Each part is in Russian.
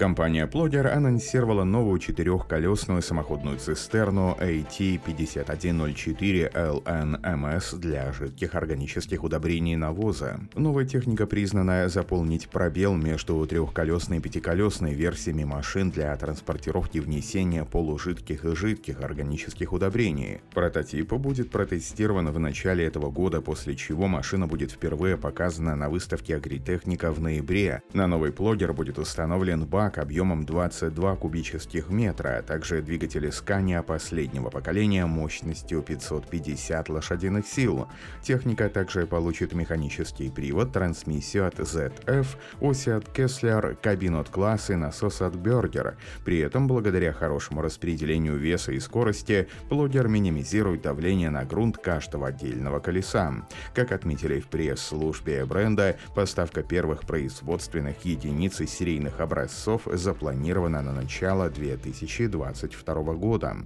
Компания Plodger анонсировала новую четырехколесную самоходную цистерну AT5104LNMS для жидких органических удобрений навоза. Новая техника признана заполнить пробел между трехколесной и пятиколесной версиями машин для транспортировки внесения полужидких и жидких органических удобрений. Прототип будет протестирован в начале этого года, после чего машина будет впервые показана на выставке Агритехника в ноябре. На новый Plodger будет установлен бак бак объемом 22 кубических метра, а также двигатели Scania последнего поколения мощностью 550 лошадиных сил. Техника также получит механический привод, трансмиссию от ZF, оси от Kessler, кабину от класса и насос от Berger. При этом, благодаря хорошему распределению веса и скорости, плодер минимизирует давление на грунт каждого отдельного колеса. Как отметили в пресс-службе бренда, поставка первых производственных единиц из серийных образцов запланирована на начало 2022 года.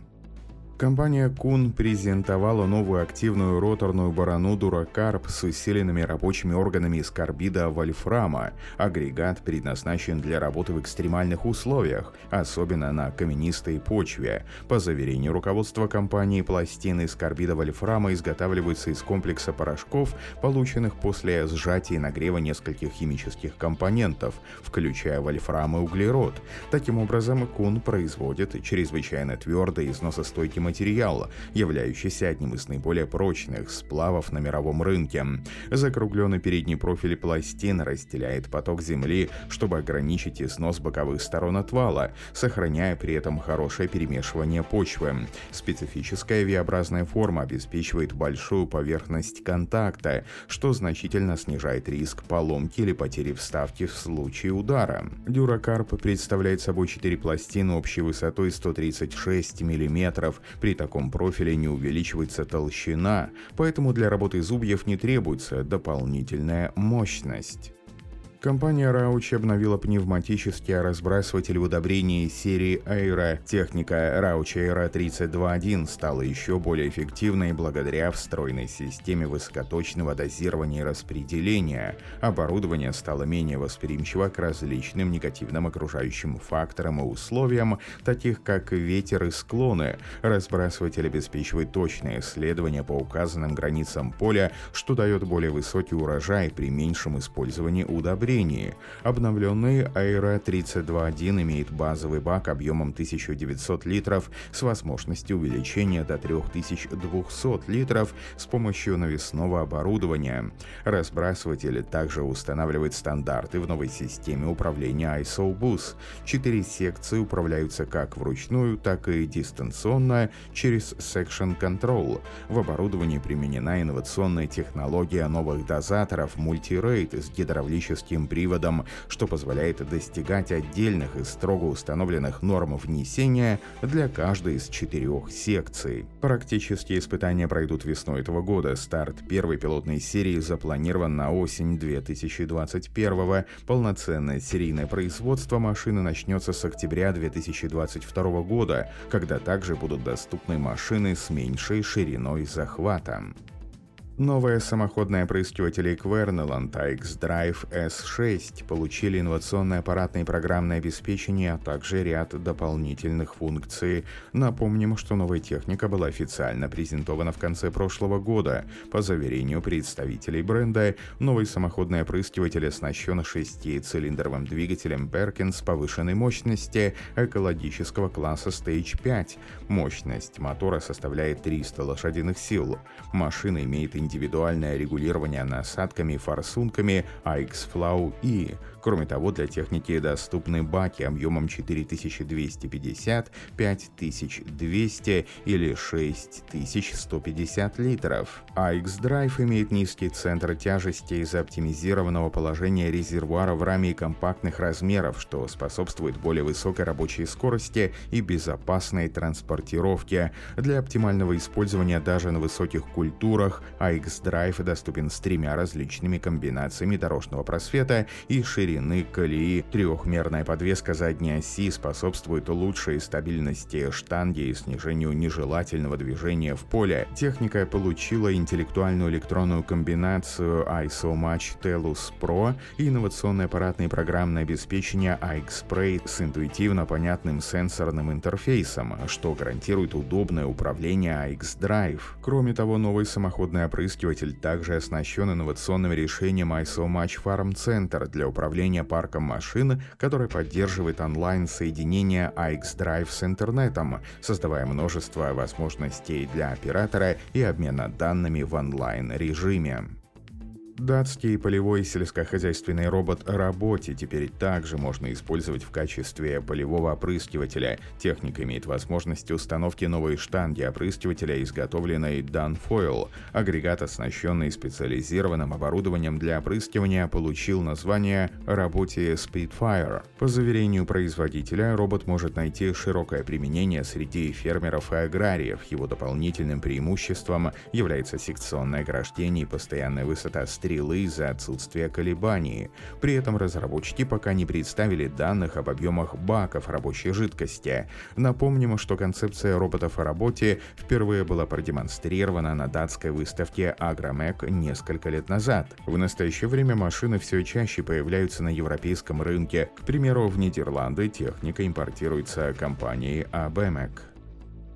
Компания Кун презентовала новую активную роторную барану Дуракарп с усиленными рабочими органами из карбида вольфрама. Агрегат предназначен для работы в экстремальных условиях, особенно на каменистой почве. По заверению руководства компании, пластины из карбида вольфрама изготавливаются из комплекса порошков, полученных после сжатия и нагрева нескольких химических компонентов, включая вольфрам и углерод. Таким образом, Кун производит чрезвычайно твердый износостойкий материал, являющийся одним из наиболее прочных сплавов на мировом рынке. Закругленный передний профиль пластин разделяет поток земли, чтобы ограничить износ боковых сторон отвала, сохраняя при этом хорошее перемешивание почвы. Специфическая V-образная форма обеспечивает большую поверхность контакта, что значительно снижает риск поломки или потери вставки в случае удара. Дюракарп представляет собой 4 пластины общей высотой 136 мм, при таком профиле не увеличивается толщина, поэтому для работы зубьев не требуется дополнительная мощность. Компания Rauch обновила пневматический разбрасыватель удобрений серии Aero. Техника Rauch Aero 32.1 стала еще более эффективной благодаря встроенной системе высокоточного дозирования и распределения. Оборудование стало менее восприимчиво к различным негативным окружающим факторам и условиям, таких как ветер и склоны. Разбрасыватель обеспечивает точное исследование по указанным границам поля, что дает более высокий урожай при меньшем использовании удобрений управлении. Обновленный Aero 32.1 имеет базовый бак объемом 1900 литров с возможностью увеличения до 3200 литров с помощью навесного оборудования. Разбрасыватель также устанавливает стандарты в новой системе управления ISO-BUS. Четыре секции управляются как вручную, так и дистанционно через Section Control. В оборудовании применена инновационная технология новых дозаторов Multi-Rate с гидравлическим приводом, что позволяет достигать отдельных и строго установленных норм внесения для каждой из четырех секций. Практические испытания пройдут весной этого года. Старт первой пилотной серии запланирован на осень 2021 Полноценное серийное производство машины начнется с октября 2022 года, когда также будут доступны машины с меньшей шириной захвата. Новые самоходные опрыскиватели Querneland X-Drive S6 получили инновационное аппаратное и программное обеспечение, а также ряд дополнительных функций. Напомним, что новая техника была официально презентована в конце прошлого года. По заверению представителей бренда, новый самоходный опрыскиватель оснащен шестицилиндровым двигателем Perkins повышенной мощности экологического класса Stage 5. Мощность мотора составляет 300 лошадиных сил. Машина имеет индивидуальное регулирование насадками и форсунками AX-Flow E. Кроме того, для техники доступны баки объемом 4250, 5200 или 6150 литров. AX-Drive имеет низкий центр тяжести из-за оптимизированного положения резервуара в раме и компактных размеров, что способствует более высокой рабочей скорости и безопасной транспортировке. Для оптимального использования даже на высоких культурах AX-Drive доступен с тремя различными комбинациями дорожного просвета и ширины колеи. Трехмерная подвеска задней оси способствует лучшей стабильности штанги и снижению нежелательного движения в поле. Техника получила интеллектуальную электронную комбинацию ISO Match Telus Pro и инновационное аппаратное и программное обеспечение iXpray с интуитивно понятным сенсорным интерфейсом, что гарантирует удобное управление iX-Drive. Кроме того, новый самоходный опрыскиватель также оснащен инновационным решением ISO Match Farm Center для управления парком машин, который поддерживает онлайн-соединение iX-Drive с интернетом, создавая множество возможностей для оператора и обмена данными в онлайн-режиме. Датский полевой сельскохозяйственный робот «Работе» теперь также можно использовать в качестве полевого опрыскивателя. Техника имеет возможность установки новой штанги опрыскивателя, изготовленной Danfoil. Агрегат, оснащенный специализированным оборудованием для опрыскивания, получил название «Работе Speedfire». По заверению производителя, робот может найти широкое применение среди фермеров и аграриев. Его дополнительным преимуществом является секционное ограждение и постоянная высота стрелы из-за отсутствия колебаний. При этом разработчики пока не представили данных об объемах баков рабочей жидкости. Напомним, что концепция роботов о работе впервые была продемонстрирована на датской выставке Агромек несколько лет назад. В настоящее время машины все чаще появляются на европейском рынке. К примеру, в Нидерланды техника импортируется компанией ABMEC.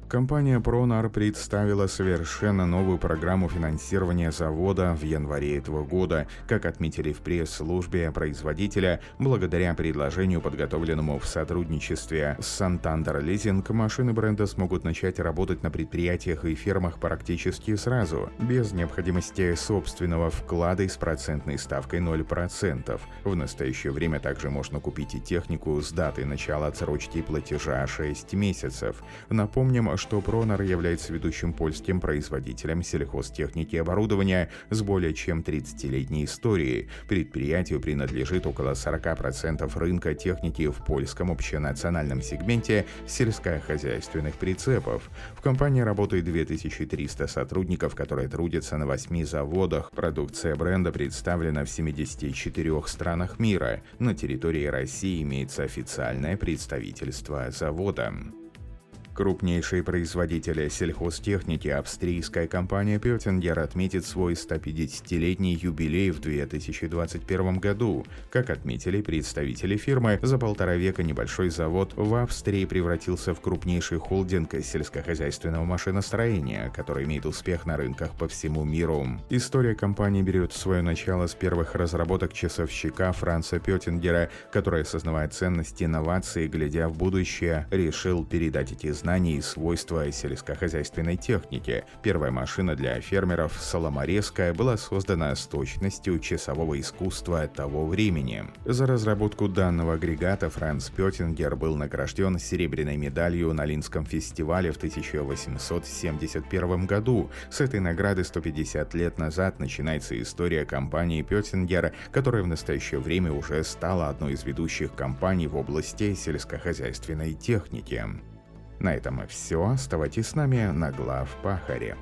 Компания Pronar представила совершенно новую программу финансирования завода в январе этого года, как отметили в пресс-службе производителя, благодаря предложению, подготовленному в сотрудничестве с Santander Leasing, машины бренда смогут начать работать на предприятиях и фермах практически сразу, без необходимости собственного вклада с процентной ставкой 0%. В настоящее время также можно купить и технику с датой начала отсрочки платежа 6 месяцев. Напомним, что Пронор является ведущим польским производителем сельхозтехники и оборудования с более чем 30-летней историей. Предприятию принадлежит около 40% рынка техники в польском общенациональном сегменте сельскохозяйственных прицепов. В компании работает 2300 сотрудников, которые трудятся на 8 заводах. Продукция бренда представлена в 74 странах мира. На территории России имеется официальное представительство завода. Крупнейший производитель сельхозтехники австрийская компания Петтингер отметит свой 150-летний юбилей в 2021 году. Как отметили представители фирмы, за полтора века небольшой завод в Австрии превратился в крупнейший холдинг сельскохозяйственного машиностроения, который имеет успех на рынках по всему миру. История компании берет свое начало с первых разработок часовщика Франца Петтингера, который, осознавая ценность инноваций, глядя в будущее, решил передать эти знания знаний и свойства сельскохозяйственной техники. Первая машина для фермеров «Соломорезка» была создана с точностью часового искусства того времени. За разработку данного агрегата Франц Петтингер был награжден серебряной медалью на Линском фестивале в 1871 году. С этой награды 150 лет назад начинается история компании Петтингер, которая в настоящее время уже стала одной из ведущих компаний в области сельскохозяйственной техники. На этом все. Оставайтесь с нами на глав Пахаре.